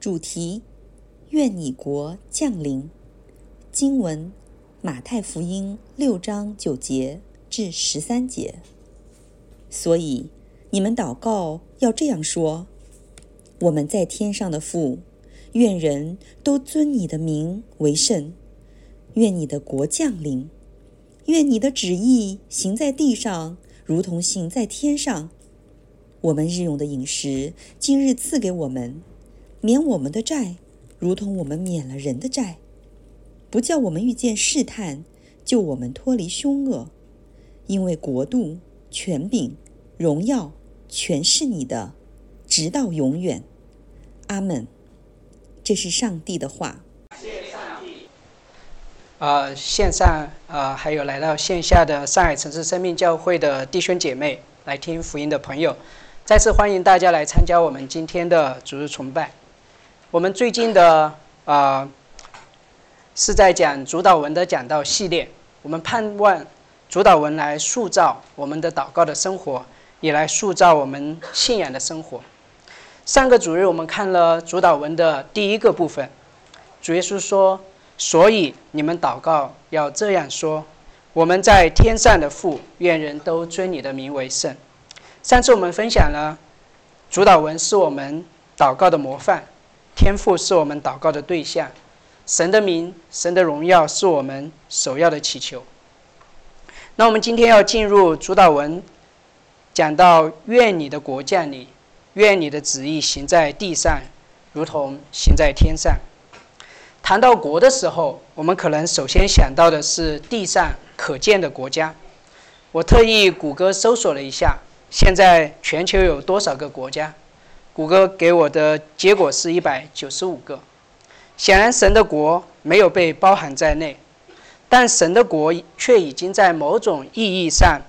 主题：愿你国降临。经文：马太福音六章九节至十三节。所以你们祷告要这样说：我们在天上的父，愿人都尊你的名为圣。愿你的国降临。愿你的旨意行在地上，如同行在天上。我们日用的饮食，今日赐给我们，免我们的债，如同我们免了人的债。不叫我们遇见试探，救我们脱离凶恶。因为国度、权柄、荣耀，全是你的，直到永远。阿门。这是上帝的话。呃，线上呃，还有来到线下的上海城市生命教会的弟兄姐妹，来听福音的朋友，再次欢迎大家来参加我们今天的主日崇拜。我们最近的啊，是在讲主导文的讲道系列。我们盼望主导文来塑造我们的祷告的生活，也来塑造我们信仰的生活。上个主日我们看了主导文的第一个部分，主耶稣说。所以你们祷告要这样说：我们在天上的父，愿人都尊你的名为圣。上次我们分享了主导文是我们祷告的模范，天赋是我们祷告的对象，神的名、神的荣耀是我们首要的祈求。那我们今天要进入主导文，讲到愿你的国降临，愿你的旨意行在地上，如同行在天上。谈到国的时候，我们可能首先想到的是地上可见的国家。我特意谷歌搜索了一下，现在全球有多少个国家？谷歌给我的结果是一百九十五个。显然，神的国没有被包含在内，但神的国却已经在某种意义上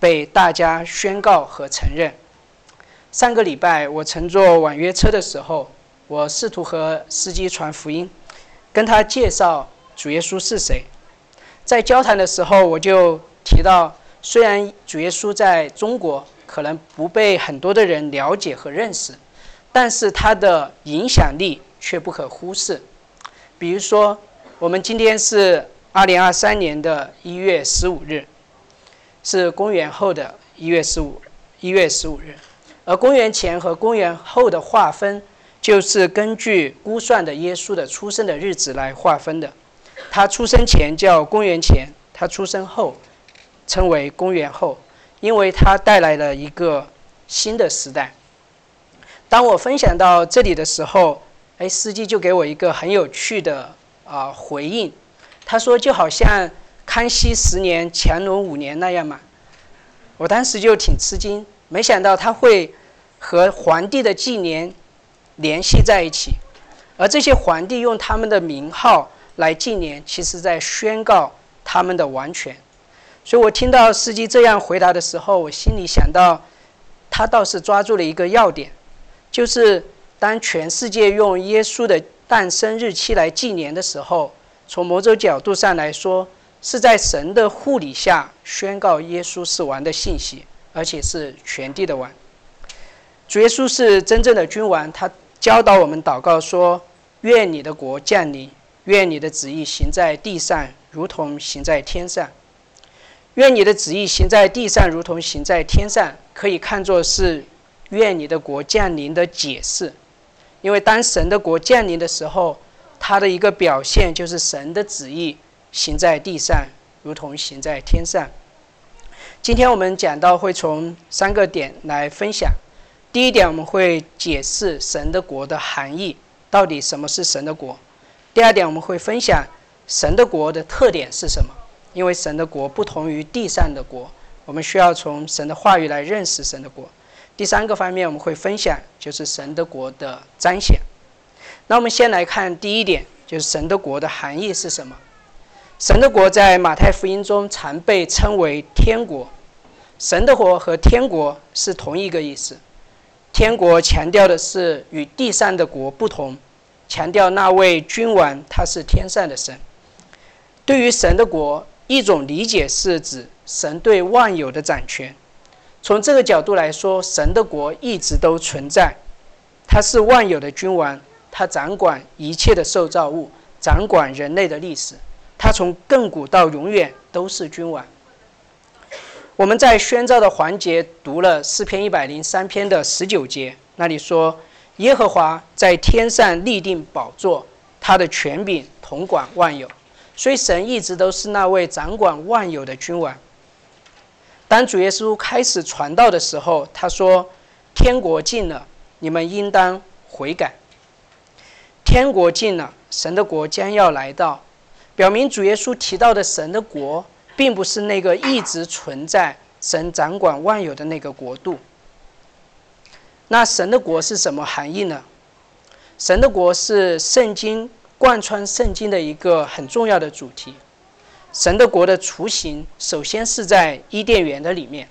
被大家宣告和承认。上个礼拜，我乘坐网约车的时候，我试图和司机传福音。跟他介绍主耶稣是谁，在交谈的时候，我就提到，虽然主耶稣在中国可能不被很多的人了解和认识，但是他的影响力却不可忽视。比如说，我们今天是二零二三年的一月十五日，是公元后的一月十五一月十五日，而公元前和公元后的划分。就是根据估算的耶稣的出生的日子来划分的。他出生前叫公元前，他出生后称为公元后，因为他带来了一个新的时代。当我分享到这里的时候，哎，司机就给我一个很有趣的啊回应，他说就好像康熙十年、乾隆五年那样嘛。我当时就挺吃惊，没想到他会和皇帝的纪年。联系在一起，而这些皇帝用他们的名号来纪年，其实在宣告他们的王权。所以我听到司机这样回答的时候，我心里想到，他倒是抓住了一个要点，就是当全世界用耶稣的诞生日期来纪念的时候，从某种角度上来说，是在神的护理下宣告耶稣是王的信息，而且是全地的王。主耶稣是真正的君王，他。教导我们祷告说：“愿你的国降临，愿你的旨意行在地上，如同行在天上。愿你的旨意行在地上，如同行在天上。”可以看作是“愿你的国降临”的解释，因为当神的国降临的时候，它的一个表现就是神的旨意行在地上，如同行在天上。今天我们讲到会从三个点来分享。第一点，我们会解释神的国的含义，到底什么是神的国。第二点，我们会分享神的国的特点是什么，因为神的国不同于地上的国，我们需要从神的话语来认识神的国。第三个方面，我们会分享就是神的国的彰显。那我们先来看第一点，就是神的国的含义是什么？神的国在马太福音中常被称为天国，神的国和天国是同一个意思。天国强调的是与地上的国不同，强调那位君王他是天上的神。对于神的国，一种理解是指神对万有的掌权。从这个角度来说，神的国一直都存在，他是万有的君王，他掌管一切的受造物，掌管人类的历史。他从亘古到永远都是君王。我们在宣召的环节读了诗篇一百零三篇的十九节，那里说：“耶和华在天上立定宝座，他的权柄统管万有。”所以，神一直都是那位掌管万有的君王。当主耶稣开始传道的时候，他说：“天国近了，你们应当悔改。”天国近了，神的国将要来到，表明主耶稣提到的神的国。并不是那个一直存在、神掌管万有的那个国度。那神的国是什么含义呢？神的国是圣经贯穿圣经的一个很重要的主题。神的国的雏形首先是在伊甸园的里面。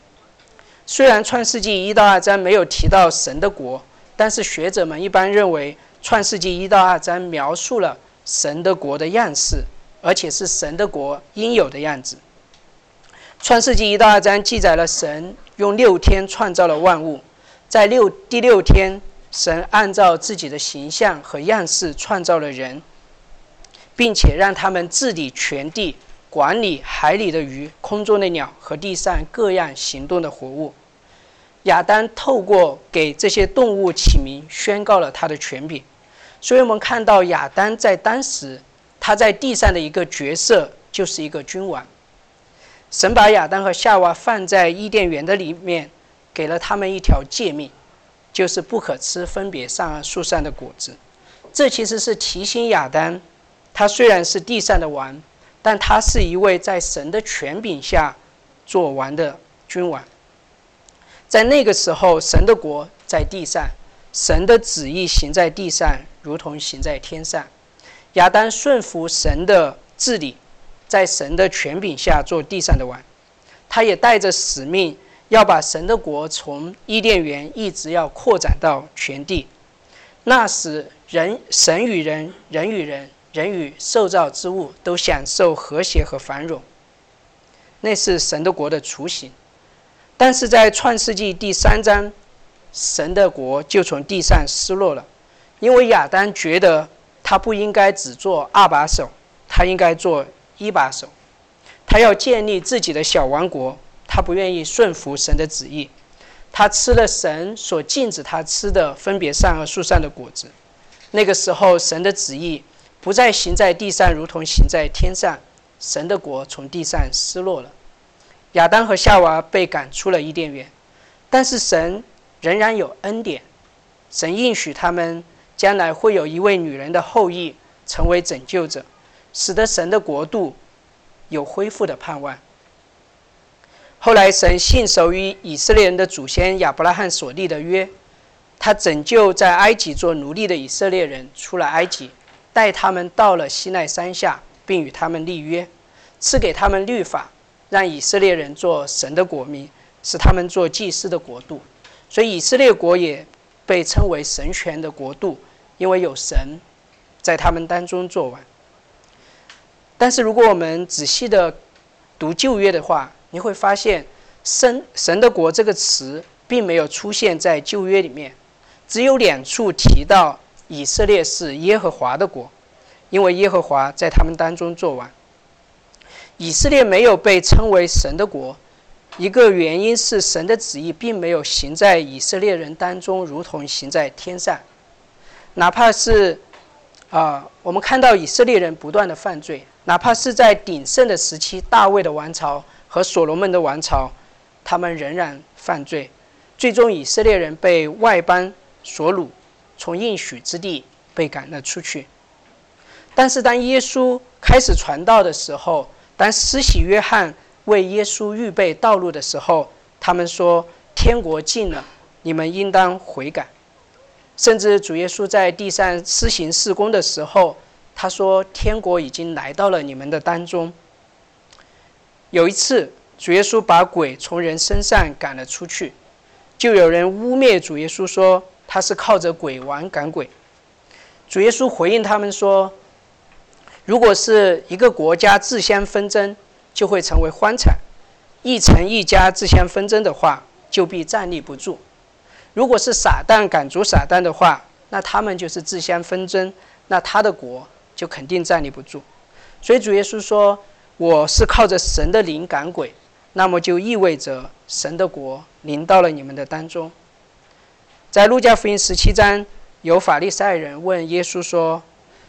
虽然创世纪一到二章没有提到神的国，但是学者们一般认为创世纪一到二章描述了神的国的样式，而且是神的国应有的样子。创世纪一到二章记载了神用六天创造了万物，在六第六天，神按照自己的形象和样式创造了人，并且让他们治理全地，管理海里的鱼、空中的鸟和地上各样行动的活物。亚当透过给这些动物起名，宣告了他的权柄。所以我们看到亚当在当时他在地上的一个角色，就是一个君王。神把亚当和夏娃放在伊甸园的里面，给了他们一条诫命，就是不可吃分别善恶树上的果子。这其实是提醒亚当，他虽然是地上的王，但他是一位在神的权柄下做王的君王。在那个时候，神的国在地上，神的旨意行在地上，如同行在天上。亚当顺服神的治理。在神的权柄下做地上的王，他也带着使命，要把神的国从伊甸园一直要扩展到全地。那时，人、神与人、人与人、人与受造之物都享受和谐和繁荣。那是神的国的雏形。但是在创世纪第三章，神的国就从地上失落了，因为亚当觉得他不应该只做二把手，他应该做。一把手，他要建立自己的小王国，他不愿意顺服神的旨意，他吃了神所禁止他吃的分别善恶树上的果子。那个时候，神的旨意不再行在地上，如同行在天上，神的国从地上失落了。亚当和夏娃被赶出了伊甸园，但是神仍然有恩典，神应许他们将来会有一位女人的后裔成为拯救者。使得神的国度有恢复的盼望。后来，神信守于以色列人的祖先亚伯拉罕所立的约，他拯救在埃及做奴隶的以色列人出了埃及，带他们到了西奈山下，并与他们立约，赐给他们律法，让以色列人做神的国民，使他们做祭司的国度。所以，以色列国也被称为神权的国度，因为有神在他们当中做王。但是，如果我们仔细的读旧约的话，你会发现“神神的国”这个词并没有出现在旧约里面，只有两处提到以色列是耶和华的国，因为耶和华在他们当中做完。以色列没有被称为神的国，一个原因是神的旨意并没有行在以色列人当中，如同行在天上，哪怕是啊，我们看到以色列人不断的犯罪。哪怕是在鼎盛的时期，大卫的王朝和所罗门的王朝，他们仍然犯罪，最终以色列人被外邦所掳，从应许之地被赶了出去。但是当耶稣开始传道的时候，当施洗约翰为耶稣预备道路的时候，他们说：“天国近了，你们应当悔改。”甚至主耶稣在地上施行事工的时候。他说：“天国已经来到了你们的当中。”有一次，主耶稣把鬼从人身上赶了出去，就有人污蔑主耶稣说他是靠着鬼王赶鬼。主耶稣回应他们说：“如果是一个国家自相纷争，就会成为荒场；一城一家自相纷争的话，就必站立不住。如果是撒旦赶逐撒旦的话，那他们就是自相纷争，那他的国就肯定站立不住。所以主耶稣说：“我是靠着神的灵赶鬼。”那么就意味着神的国临到了你们的当中。在路加福音十七章，有法利赛人问耶稣说：“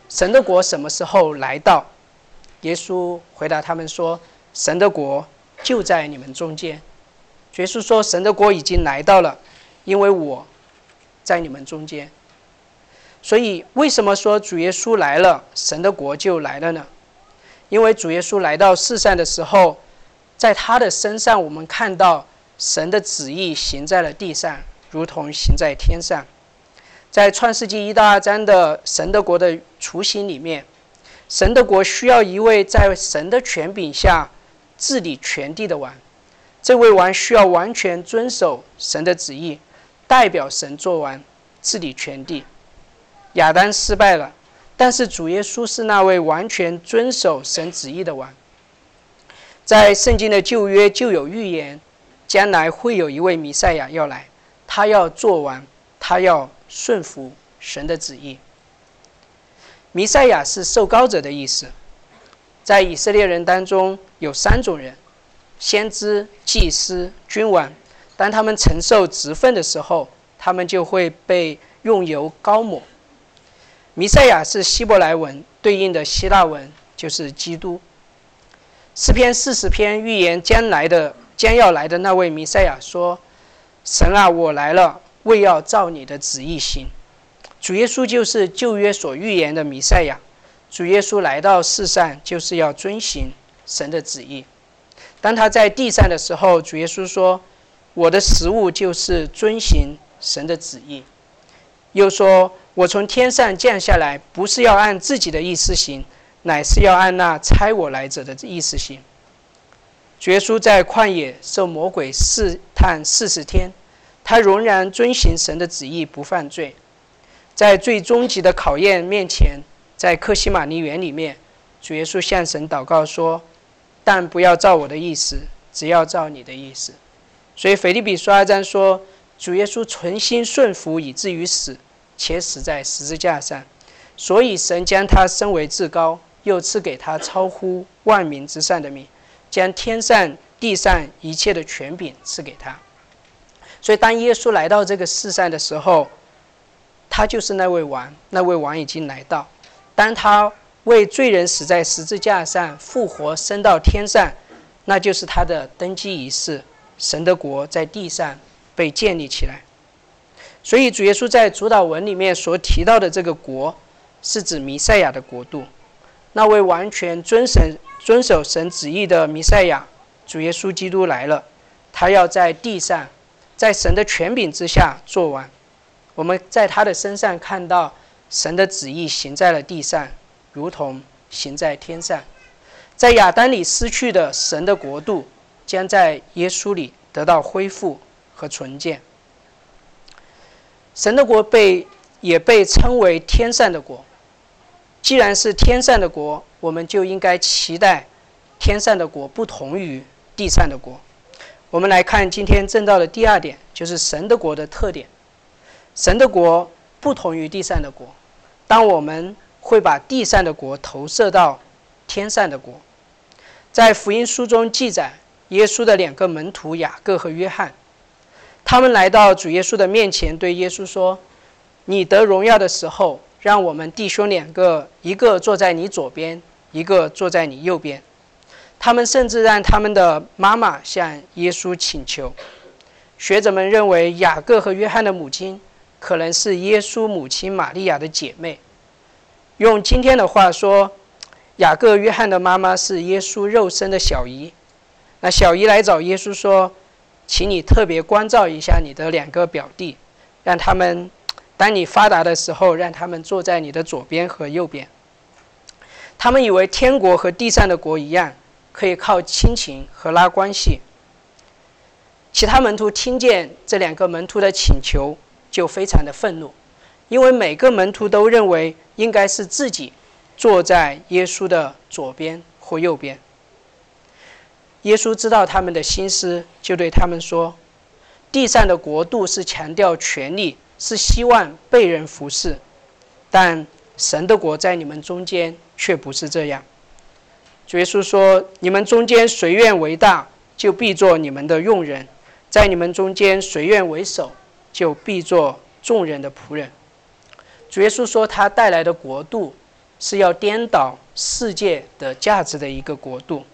神的国什么时候来到？”耶稣回答他们说：“神的国就在你们中间。”耶稣说：“神的国已经来到了，因为我在你们中间。”所以，为什么说主耶稣来了，神的国就来了呢？因为主耶稣来到世上的时候，在他的身上，我们看到神的旨意行在了地上。如同行在天上，在创世纪一到二章的神的国的雏形里面，神的国需要一位在神的权柄下治理全地的王。这位王需要完全遵守神的旨意，代表神做王，治理全地。亚当失败了，但是主耶稣是那位完全遵守神旨意的王。在圣经的旧约就有预言，将来会有一位弥赛亚要来。他要做完，他要顺服神的旨意。弥赛亚是受膏者的意思，在以色列人当中有三种人：先知、祭司、君王。当他们承受职分的时候，他们就会被用油膏抹。弥赛亚是希伯来文对应的希腊文，就是基督。诗篇四十篇预言将来的将要来的那位弥赛亚说。神啊，我来了，为要照你的旨意行。主耶稣就是旧约所预言的弥赛亚。主耶稣来到世上，就是要遵行神的旨意。当他在地上的时候，主耶稣说：“我的食物就是遵行神的旨意。”又说：“我从天上降下来，不是要按自己的意思行，乃是要按那差我来者的意思行。”耶稣在旷野受魔鬼试探四十天，他仍然遵行神的旨意，不犯罪。在最终极的考验面前，在克西玛尼园里面，主耶稣向神祷告说：“但不要照我的意思，只要照你的意思。”所以腓立比书二章说：“主耶稣存心顺服，以至于死，且死在十字架上。所以神将他升为至高，又赐给他超乎万民之上的名。”将天上地上一切的权柄赐给他，所以当耶稣来到这个世上的时候，他就是那位王，那位王已经来到。当他为罪人死在十字架上，复活升到天上，那就是他的登基仪式，神的国在地上被建立起来。所以主耶稣在主导文里面所提到的这个国，是指弥赛亚的国度，那位完全遵神。遵守神旨意的弥赛亚，主耶稣基督来了，他要在地上，在神的权柄之下做完。我们在他的身上看到神的旨意行在了地上，如同行在天上。在亚当里失去的神的国度，将在耶稣里得到恢复和重建。神的国被也被称为天上的国。既然是天上的国，我们就应该期待天上的国不同于地上的国。我们来看今天正道的第二点，就是神的国的特点。神的国不同于地上的国。当我们会把地上的国投射到天上的国，在福音书中记载，耶稣的两个门徒雅各和约翰，他们来到主耶稣的面前，对耶稣说：“你得荣耀的时候。”让我们弟兄两个，一个坐在你左边，一个坐在你右边。他们甚至让他们的妈妈向耶稣请求。学者们认为，雅各和约翰的母亲可能是耶稣母亲玛利亚的姐妹。用今天的话说，雅各、约翰的妈妈是耶稣肉身的小姨。那小姨来找耶稣说：“请你特别关照一下你的两个表弟，让他们。”当你发达的时候，让他们坐在你的左边和右边。他们以为天国和地上的国一样，可以靠亲情和拉关系。其他门徒听见这两个门徒的请求，就非常的愤怒，因为每个门徒都认为应该是自己坐在耶稣的左边或右边。耶稣知道他们的心思，就对他们说：“地上的国度是强调权力。”是希望被人服侍，但神的国在你们中间却不是这样。主耶稣说：“你们中间谁愿为大，就必做你们的用人；在你们中间谁愿为首，就必做众人的仆人。”主耶稣说：“他带来的国度是要颠倒世界的价值的一个国度，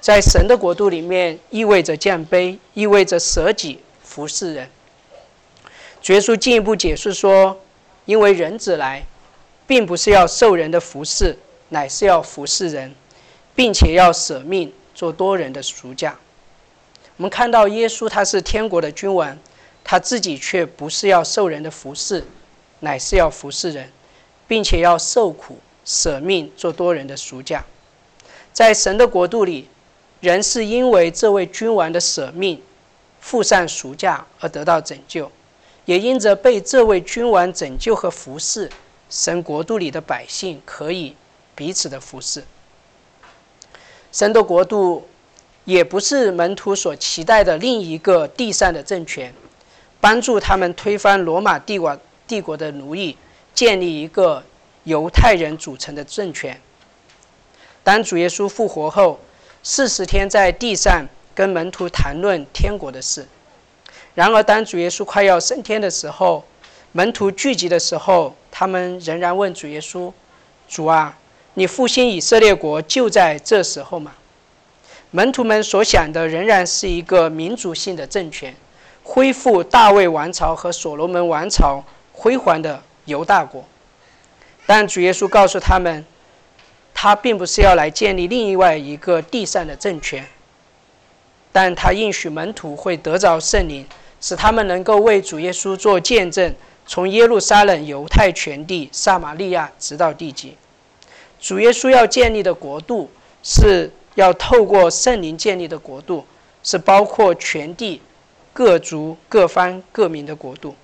在神的国度里面，意味着降卑，意味着舍己服侍人。”主耶稣进一步解释说：“因为人子来，并不是要受人的服侍，乃是要服侍人。”并且要舍命做多人的赎价。我们看到耶稣他是天国的君王，他自己却不是要受人的服侍，乃是要服侍人，并且要受苦舍命做多人的赎价。在神的国度里，人是因为这位君王的舍命、付上赎价而得到拯救，也因着被这位君王拯救和服侍，神国度里的百姓可以彼此的服侍。神的国度，也不是门徒所期待的另一个地上的政权，帮助他们推翻罗马帝国帝国的奴役，建立一个犹太人组成的政权。当主耶稣复活后，四十天在地上跟门徒谈论天国的事。然而，当主耶稣快要升天的时候，门徒聚集的时候，他们仍然问主耶稣：“主啊。”你复兴以色列国就在这时候嘛？门徒们所想的仍然是一个民主性的政权，恢复大卫王朝和所罗门王朝辉煌的犹大国。但主耶稣告诉他们，他并不是要来建立另外一个地上的政权，但他应许门徒会得着圣灵，使他们能够为主耶稣做见证，从耶路撒冷、犹太全地、撒玛利亚直到地极。主耶稣要建立的国度，是要透过圣灵建立的国度，是包括全地各族各方各民的国度。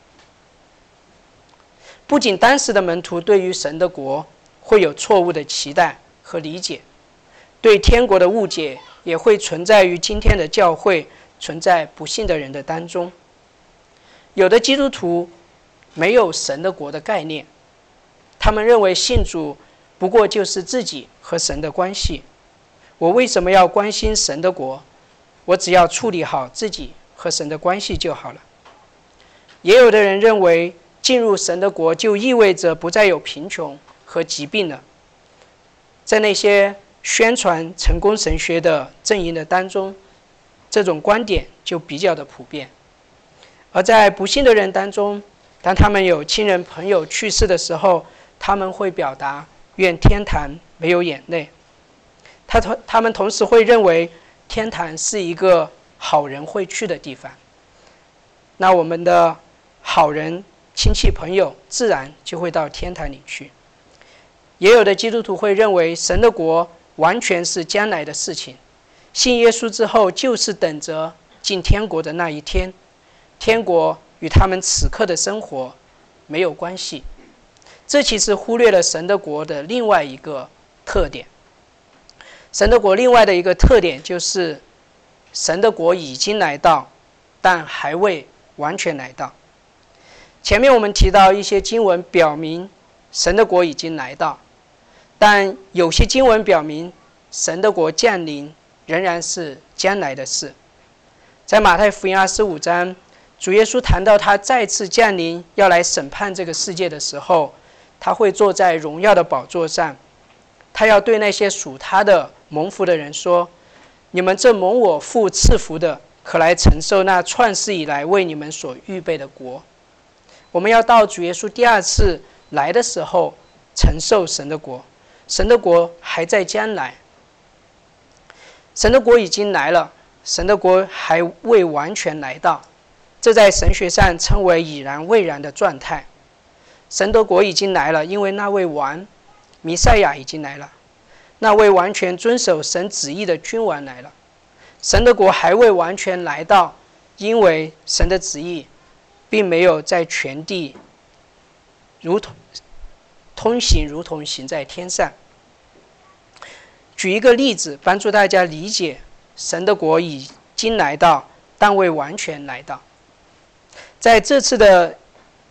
不仅当时的门徒对于神的国会有错误的期待和理解，对天国的误解也会存在于今天的教会存在不信的人的当中。有的基督徒没有神的国的概念，他们认为信主。不过就是自己和神的关系。我为什么要关心神的国？我只要处理好自己和神的关系就好了。也有的人认为，进入神的国就意味着不再有贫穷和疾病了。在那些宣传成功神学的阵营的当中，这种观点就比较的普遍。而在不幸的人当中，当他们有亲人朋友去世的时候，他们会表达。愿天堂没有眼泪。他同他们同时会认为天堂是一个好人会去的地方。那我们的好人亲戚朋友自然就会到天堂里去。也有的基督徒会认为神的国完全是将来的事情，信耶稣之后就是等着进天国的那一天，天国与他们此刻的生活没有关系。这其实忽略了神的国的另外一个特点。神的国另外的一个特点就是，神的国已经来到，但还未完全来到。前面我们提到一些经文表明，神的国已经来到，但有些经文表明，神的国降临仍然是将来的事。在马太福音二十五章，主耶稣谈到他再次降临要来审判这个世界的时候。他会坐在荣耀的宝座上，他要对那些属他的蒙福的人说：“你们这蒙我父赐福的，可来承受那创世以来为你们所预备的国。”我们要到主耶稣第二次来的时候承受神的国，神的国还在将来。神的国已经来了，神的国还未完全来到，这在神学上称为已然未然的状态。神的国已经来了，因为那位王弥赛亚已经来了，那位完全遵守神旨意的君王来了。神的国还未完全来到，因为神的旨意并没有在全地如同通行，如同行在天上。举一个例子，帮助大家理解神的国已经来到，但未完全来到。在这次的。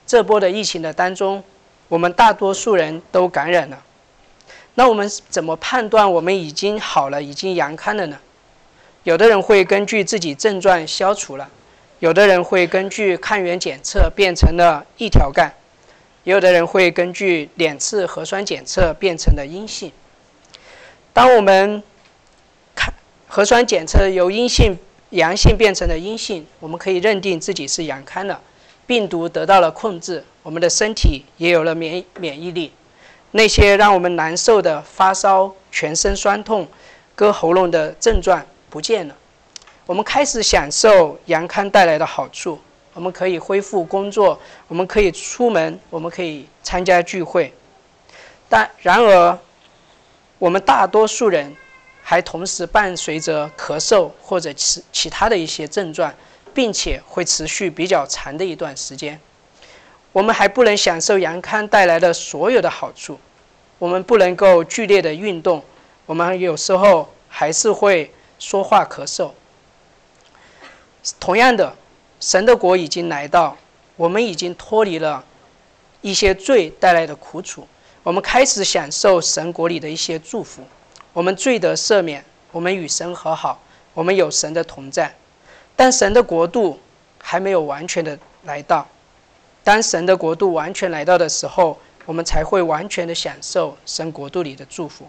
这波的疫情的当中，我们大多数人都感染了。那我们怎么判断我们已经好了，已经阳康了呢？有的人会根据自己症状消除了，有的人会根据抗原检测变成了一条杠，也有的人会根据两次核酸检测变成了阴性。当我们看核酸检测由阴性、阳性变成了阴性，我们可以认定自己是阳康了，病毒得到了控制，我们的身体也有了免免疫力。那些让我们难受的发烧、全身酸痛、割喉咙的症状不见了，我们开始享受阳康带来的好处。我们可以恢复工作，我们可以出门，我们可以参加聚会。但然而，我们大多数人还同时伴随着咳嗽或者其其他的一些症状，并且会持续比较长的一段时间。我们还不能享受阳康带来的所有的好处，我们不能够剧烈的运动，我们有时候还是会说话咳嗽。同样的，神的国已经来到，我们已经脱离了一些罪带来的苦楚，我们开始享受神国里的一些祝福，我们罪得赦免，我们与神和好，我们有神的同在，但神的国度还没有完全的来到。当神的国度完全来到的时候，我们才会完全的享受神国度里的祝福。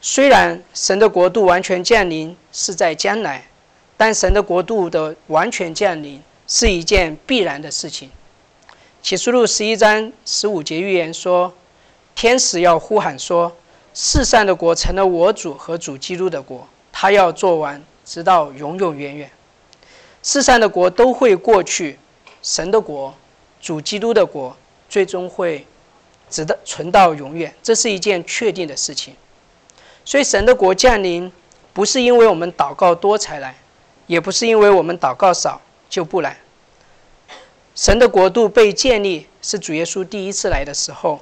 虽然神的国度完全降临是在将来，但神的国度的完全降临是一件必然的事情。启示录十一章十五节预言说：“天使要呼喊说，世上的国成了我主和主基督的国，他要做完，直到永永远远。世上的国都会过去。”神的国，主基督的国，最终会直到存到永远，这是一件确定的事情。所以，神的国降临，不是因为我们祷告多才来，也不是因为我们祷告少就不来。神的国度被建立，是主耶稣第一次来的时候。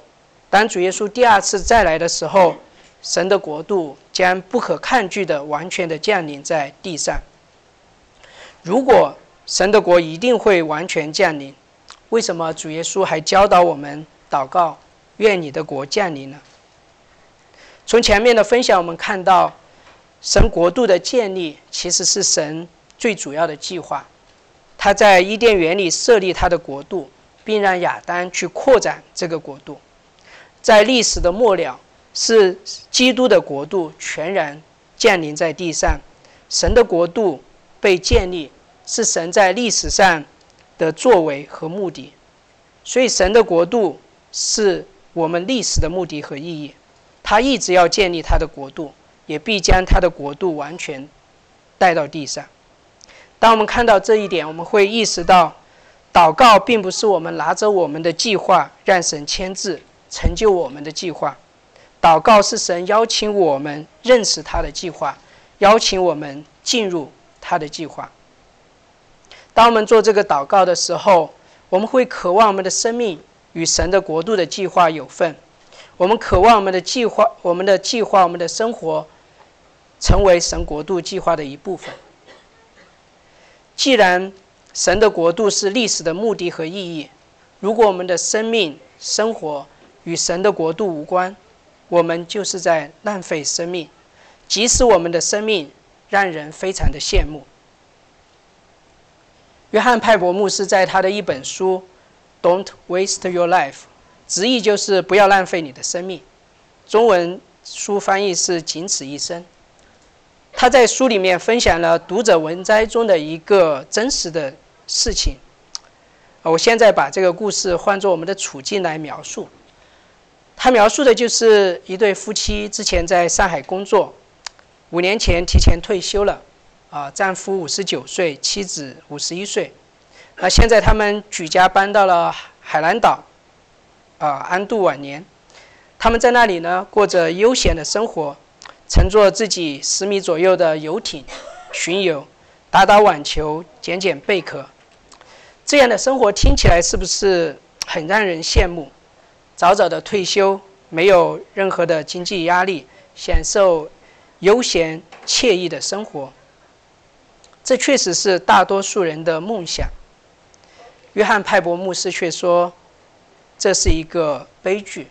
当主耶稣第二次再来的时候，神的国度将不可抗拒的、完全的降临在地上。如果神的国一定会完全降临，为什么主耶稣还教导我们祷告，愿你的国降临呢？从前面的分享，我们看到，神国度的建立其实是神最主要的计划。他在伊甸园里设立他的国度，并让亚当去扩展这个国度。在历史的末了，是基督的国度全然降临在地上，神的国度被建立。是神在历史上的作为和目的，所以神的国度是我们历史的目的和意义。他一直要建立他的国度，也必将他的国度完全带到地上。当我们看到这一点，我们会意识到，祷告并不是我们拿着我们的计划让神签字成就我们的计划，祷告是神邀请我们认识他的计划，邀请我们进入他的计划。当我们做这个祷告的时候，我们会渴望我们的生命与神的国度的计划有份。我们渴望我们的计划、我们的计划、我们的生活，成为神国度计划的一部分。既然神的国度是历史的目的和意义，如果我们的生命、生活与神的国度无关，我们就是在浪费生命，即使我们的生命让人非常的羡慕。约翰派伯牧师在他的一本书《Don't Waste Your Life》，直译就是“不要浪费你的生命”。中文书翻译是“仅此一生”。他在书里面分享了读者文摘中的一个真实的事情。我现在把这个故事换作我们的处境来描述。他描述的就是一对夫妻之前在上海工作，五年前提前退休了。啊，丈夫五十九岁，妻子五十一岁。那现在他们举家搬到了海南岛，啊，安度晚年。他们在那里呢，过着悠闲的生活，乘坐自己十米左右的游艇巡游，打打网球，捡捡贝壳。这样的生活听起来是不是很让人羡慕？早早的退休，没有任何的经济压力，享受悠闲惬意的生活。这确实是大多数人的梦想。约翰派伯牧师却说，这是一个悲剧。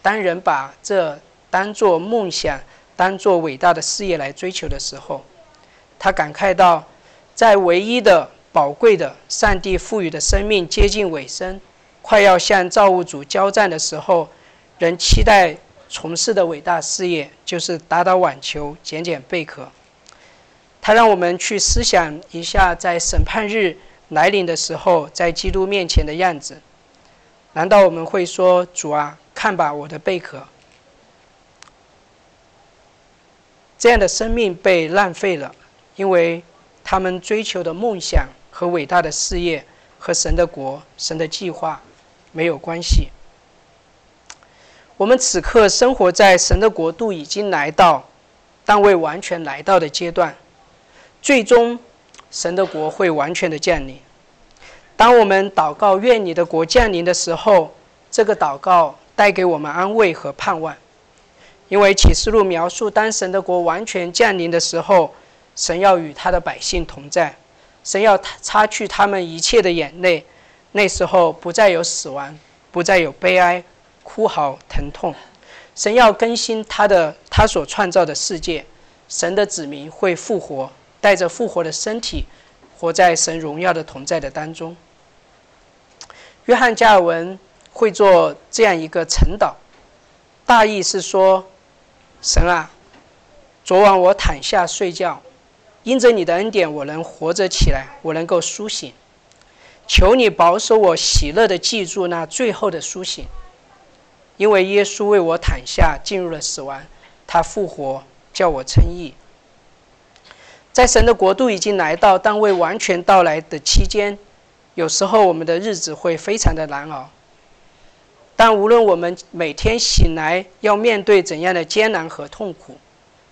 当人把这当做梦想、当做伟大的事业来追求的时候，他感慨到，在唯一的宝贵的上帝赋予的生命接近尾声，快要向造物主交战的时候，人期待从事的伟大事业就是打打网球、捡捡贝壳。他让我们去思想一下，在审判日。来临的时候，在基督面前的样子，难道我们会说：“主啊，看吧，我的贝壳。”这样的生命被浪费了，因为他们追求的梦想和伟大的事业和神的国、神的计划没有关系。我们此刻生活在神的国度已经来到，但未完全来到的阶段，最终。神的国会完全的降临。当我们祷告愿你的国降临的时候，这个祷告带给我们安慰和盼望。因为启示录描述，当神的国完全降临的时候，神要与他的百姓同在，神要擦去他们一切的眼泪。那时候不再有死亡，不再有悲哀、哭嚎、疼痛。神要更新他的他所创造的世界，神的子民会复活。带着复活的身体，活在神荣耀的同在的当中。约翰加尔文会做这样一个晨祷，大意是说：神啊，昨晚我躺下睡觉，因着你的恩典，我能活着起来，我能够苏醒。求你保守我，喜乐的记住那最后的苏醒，因为耶稣为我躺下，进入了死亡，他复活，叫我称义。在神的国度已经来到，但未完全到来的期间，有时候我们的日子会非常的难熬。但无论我们每天醒来要面对怎样的艰难和痛苦，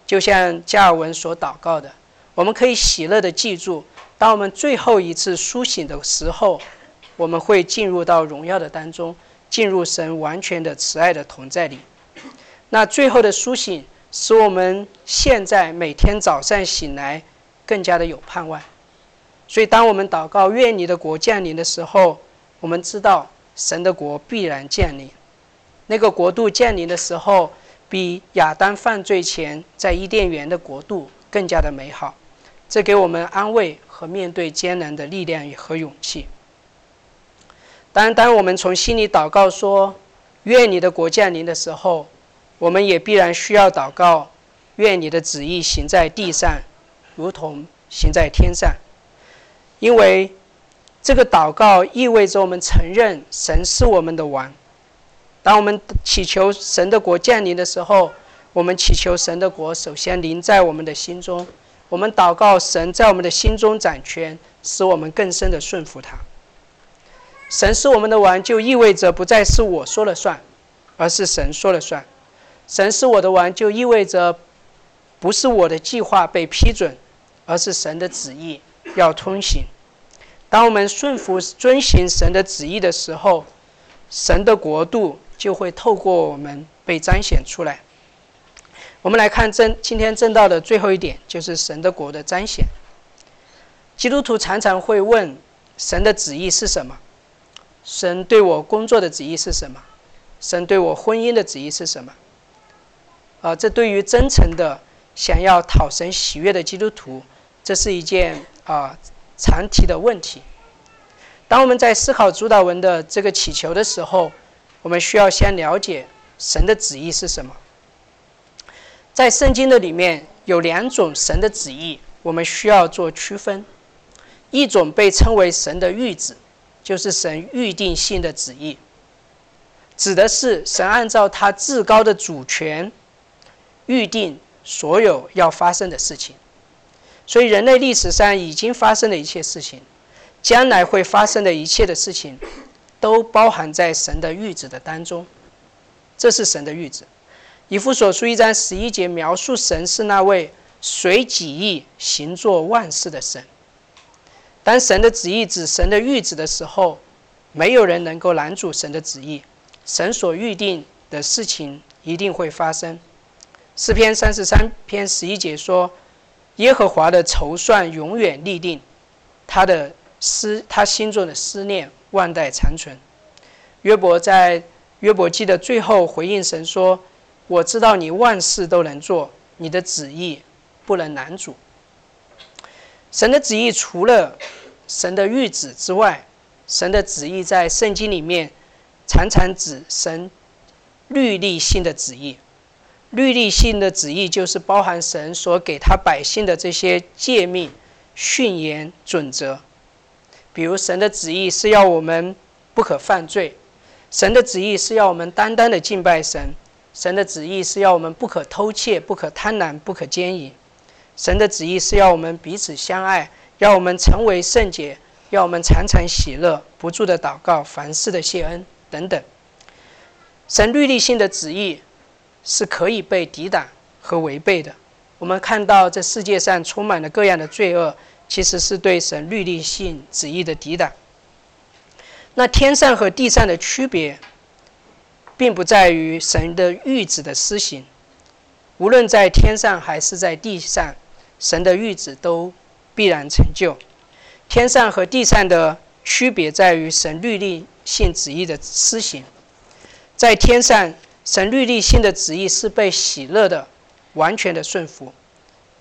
就像加尔文所祷告的，我们可以喜乐的记住，当我们最后一次苏醒的时候，我们会进入到荣耀的当中，进入神完全的慈爱的同在里。那最后的苏醒，使我们现在每天早上醒来。更加的有盼望，所以当我们祷告愿你的国降临的时候，我们知道神的国必然降临。那个国度降临的时候，比亚当犯罪前在伊甸园的国度更加的美好，这给我们安慰和面对艰难的力量和勇气。当当我们从心里祷告说愿你的国降临的时候，我们也必然需要祷告愿你的旨意行在地上。如同行在天上，因为这个祷告意味着我们承认神是我们的王。当我们祈求神的国降临的时候，我们祈求神的国首先临在我们的心中。我们祷告神在我们的心中掌权，使我们更深的顺服他。神是我们的王，就意味着不再是我说了算，而是神说了算。神是我的王，就意味着不是我的计划被批准。而是神的旨意要通行。当我们顺服遵行神的旨意的时候，神的国度就会透过我们被彰显出来。我们来看正今天正道的最后一点，就是神的国的彰显。基督徒常常会问：神的旨意是什么？神对我工作的旨意是什么？神对我婚姻的旨意是什么？啊，这对于真诚的想要讨神喜悦的基督徒。这是一件啊常提的问题。当我们在思考主导文的这个祈求的时候，我们需要先了解神的旨意是什么。在圣经的里面有两种神的旨意，我们需要做区分。一种被称为神的预旨，就是神预定性的旨意，指的是神按照他至高的主权预定所有要发生的事情。所以，人类历史上已经发生的一切事情，将来会发生的一切的事情，都包含在神的谕旨的当中。这是神的谕旨。以弗所书一章十一节描述神是那位随己意行作万事的神。当神的旨意指神的谕旨的时候，没有人能够拦阻神的旨意。神所预定的事情一定会发生。诗篇三十三篇十一节说。耶和华的筹算永远立定，他的思他心中的思念万代长存。约伯在约伯记的最后回应神说：“我知道你万事都能做，你的旨意不能难阻。”神的旨意除了神的谕旨之外，神的旨意在圣经里面常常指神律例性的旨意。律例性的旨意就是包含神所给他百姓的这些诫命、训言、准则。比如，神的旨意是要我们不可犯罪；神的旨意是要我们单单的敬拜神；神的旨意是要我们不可偷窃、不可贪婪、不可奸淫；神的旨意是要我们彼此相爱，要我们成为圣洁，要我们常常喜乐，不住的祷告，凡事的谢恩等等。神律例性的旨意。是可以被抵挡和违背的。我们看到这世界上充满了各样的罪恶，其实是对神律例性旨意的抵挡。那天上和地上的区别，并不在于神的谕旨的施行。无论在天上还是在地上，神的谕旨都必然成就。天上和地上的区别在于神律例性旨意的施行，在天上。神律例性的旨意是被喜乐的、完全的顺服；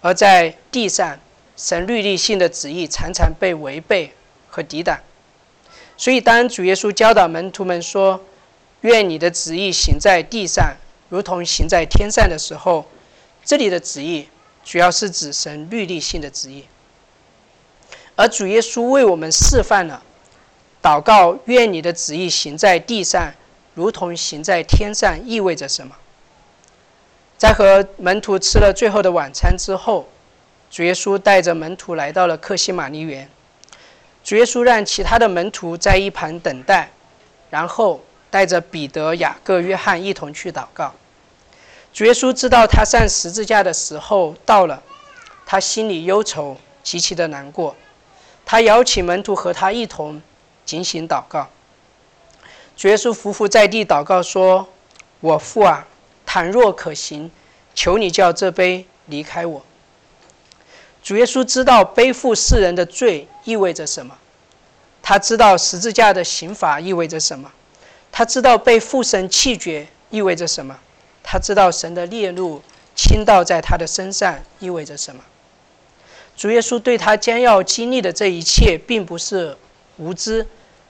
而在地上，神律例性的旨意常常被违背和抵挡。所以，当主耶稣教导门徒们说：“愿你的旨意行在地上，如同行在天上”的时候，这里的旨意主要是指神律例性的旨意。而主耶稣为我们示范了祷告：“愿你的旨意行在地上。”如同行在天上意味着什么？在和门徒吃了最后的晚餐之后，主耶稣带着门徒来到了克西马尼园。主耶稣让其他的门徒在一旁等待，然后带着彼得、雅各、约翰一同去祷告。主耶稣知道他上十字架的时候到了，他心里忧愁，极其的难过。他邀请门徒和他一同进行祷告。主耶稣伏伏在地祷告说：“我父啊，倘若可行，求你叫这杯离开我。”主耶稣知道背负世人的罪意味着什么，他知道十字架的刑罚意味着什么，他知道被父神弃绝意味着什么，他知道神的烈怒倾倒在他的身上意味着什么。主耶稣对他将要经历的这一切并不是无知，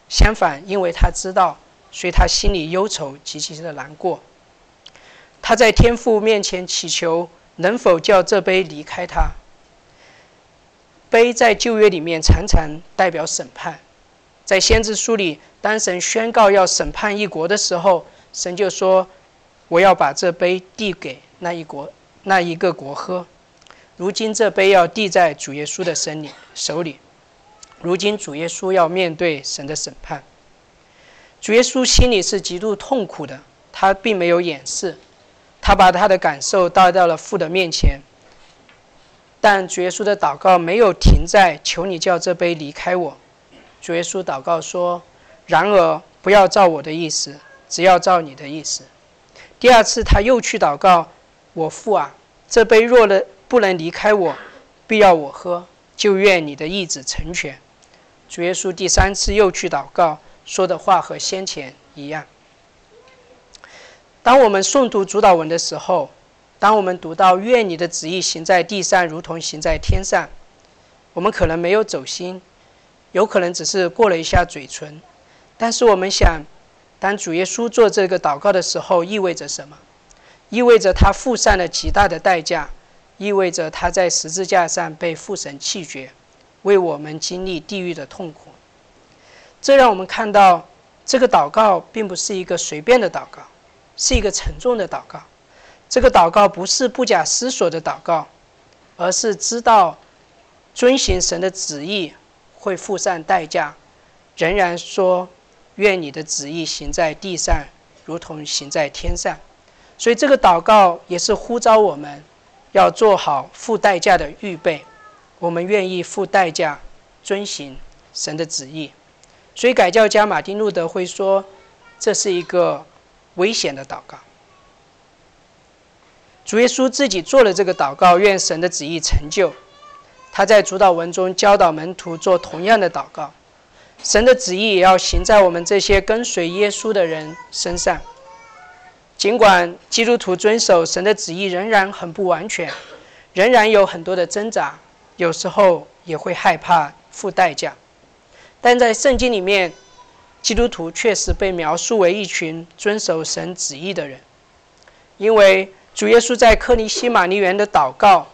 相反，因为他知道。所以他心里忧愁，极其的难过。他在天父面前祈求，能否叫这杯离开他？杯在旧约里面常常代表审判，在先知书里，当神宣告要审判一国的时候，神就说：“我要把这杯递给那一国、那一个国喝。”如今这杯要递在主耶稣的身里手里，如今主耶稣要面对神的审判。主耶稣心里是极度痛苦的，他并没有掩饰，他把他的感受带到了父的面前。但主耶稣的祷告没有停在“求你叫这杯离开我”。主耶稣祷告说：“然而不要照我的意思，只要照你的意思。”第二次他又去祷告：“我父啊，这杯若能不能离开我，必要我喝，就愿你的意志成全。”主耶稣第三次又去祷告。说的话和先前一样。当我们诵读主导文的时候，当我们读到“愿你的旨意行在地上，如同行在天上”，我们可能没有走心，有可能只是过了一下嘴唇。但是我们想，当主耶稣做这个祷告的时候，意味着什么？意味着他付上了极大的代价，意味着他在十字架上被父神弃绝，为我们经历地狱的痛苦。这让我们看到，这个祷告并不是一个随便的祷告，是一个沉重的祷告。这个祷告不是不假思索的祷告，而是知道遵行神的旨意会付上代价，仍然说愿你的旨意行在地上，如同行在天上。所以这个祷告也是呼召我们要做好付代价的预备。我们愿意付代价遵行神的旨意。所以，改教家马丁路德会说，这是一个危险的祷告。主耶稣自己做了这个祷告，愿神的旨意成就。他在主导文中教导门徒做同样的祷告。神的旨意也要行在我们这些跟随耶稣的人身上。尽管基督徒遵守神的旨意仍然很不完全，仍然有很多的挣扎，有时候也会害怕付代价，但在圣经里面，基督徒确实被描述为一群遵守神旨意的人，因为主耶稣在克尼西玛尼园的祷告，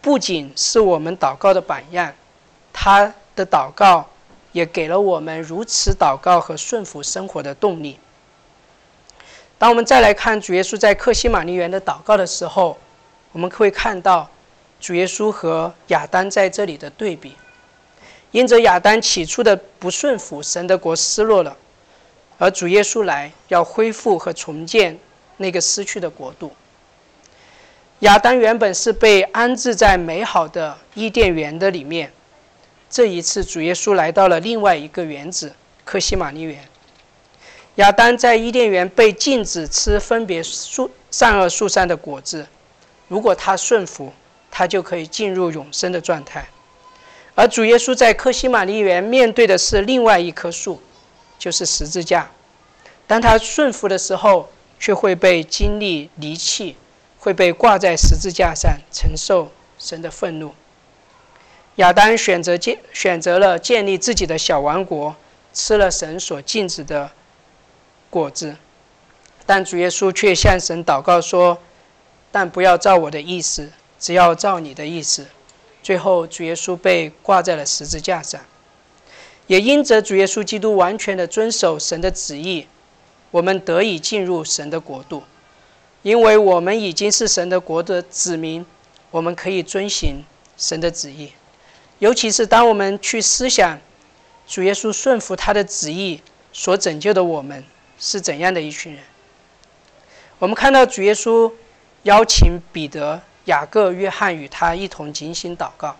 不仅是我们祷告的榜样，他的祷告也给了我们如此祷告和顺服生活的动力。当我们再来看主耶稣在克西玛尼园的祷告的时候，我们会看到主耶稣和亚当在这里的对比。因着亚当起初的不顺服，神的国失落了，而主耶稣来要恢复和重建那个失去的国度。亚当原本是被安置在美好的伊甸园的里面，这一次主耶稣来到了另外一个园子——克西玛尼园。亚当在伊甸园被禁止吃分别树善恶树上的果子，如果他顺服，他就可以进入永生的状态。而主耶稣在克西玛尼园面对的是另外一棵树，就是十字架。当他顺服的时候，却会被经历离弃，会被挂在十字架上承受神的愤怒。亚当选择建选择了建立自己的小王国，吃了神所禁止的。果子，但主耶稣却向神祷告说：“但不要照我的意思，只要照你的意思。”最后，主耶稣被挂在了十字架上。也因着主耶稣基督完全的遵守神的旨意，我们得以进入神的国度。因为我们已经是神的国的子民，我们可以遵行神的旨意。尤其是当我们去思想主耶稣顺服他的旨意所拯救的我们。是怎样的一群人？我们看到主耶稣邀请彼得、雅各、约翰与他一同进行祷告。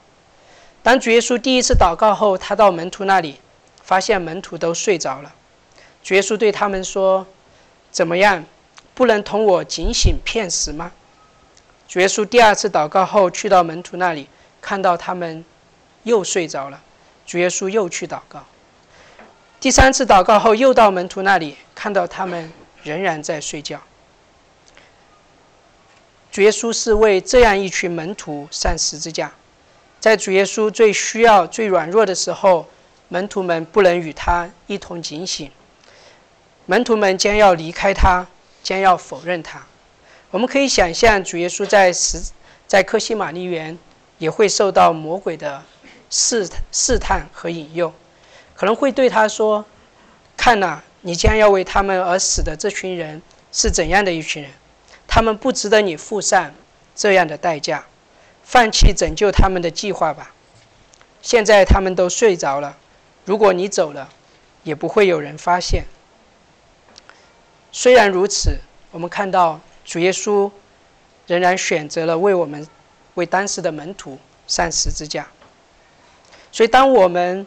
当主耶稣第一次祷告后，他到门徒那里，发现门徒都睡着了。主耶稣对他们说：“怎么样，不能同我警醒片时吗？”主耶稣第二次祷告后，去到门徒那里，看到他们又睡着了。主耶稣又去祷告。第三次祷告后，又到门徒那里，看到他们仍然在睡觉。主耶稣是为这样一群门徒上十字架，在主耶稣最需要、最软弱的时候，门徒们不能与他一同警醒，门徒们将要离开他，将要否认他。我们可以想象，主耶稣在十在克西玛尼园也会受到魔鬼的试试探和引诱。可能会对他说：“看呐，你将要为他们而死的这群人是怎样的一群人？他们不值得你付上这样的代价，放弃拯救他们的计划吧。现在他们都睡着了，如果你走了，也不会有人发现。虽然如此，我们看到主耶稣仍然选择了为我们、为当时的门徒上十字架。所以，当我们……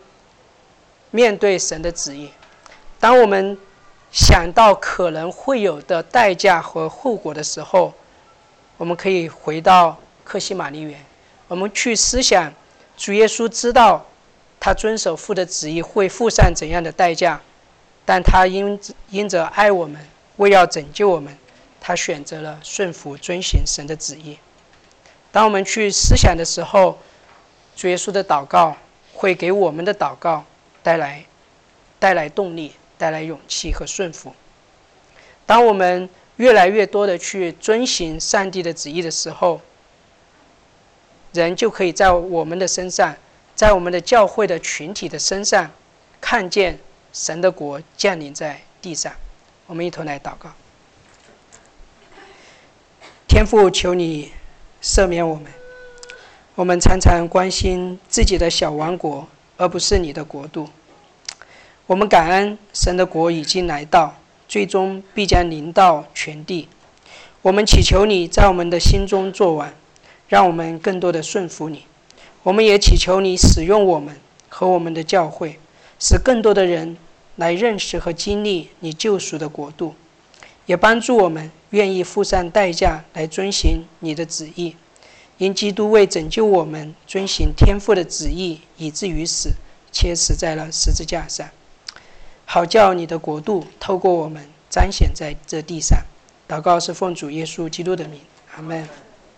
面对神的旨意，当我们想到可能会有的代价和后果的时候，我们可以回到克西玛丽园，我们去思想主耶稣知道他遵守父的旨意会付上怎样的代价，但他因因着爱我们，为要拯救我们，他选择了顺服遵行神的旨意。当我们去思想的时候，主耶稣的祷告会给我们的祷告。带来，带来动力，带来勇气和顺服。当我们越来越多的去遵行上帝的旨意的时候，人就可以在我们的身上，在我们的教会的群体的身上，看见神的国降临在地上。我们一同来祷告：天父，求你赦免我们。我们常常关心自己的小王国。而不是你的国度。我们感恩神的国已经来到，最终必将临到全地。我们祈求你在我们的心中作王，让我们更多的顺服你。我们也祈求你使用我们和我们的教会，使更多的人来认识和经历你救赎的国度，也帮助我们愿意付上代价来遵行你的旨意。因基督为拯救我们，遵行天父的旨意，以至于死，且死在了十字架上。好叫你的国度透过我们彰显在这地上。祷告是奉主耶稣基督的名，阿门。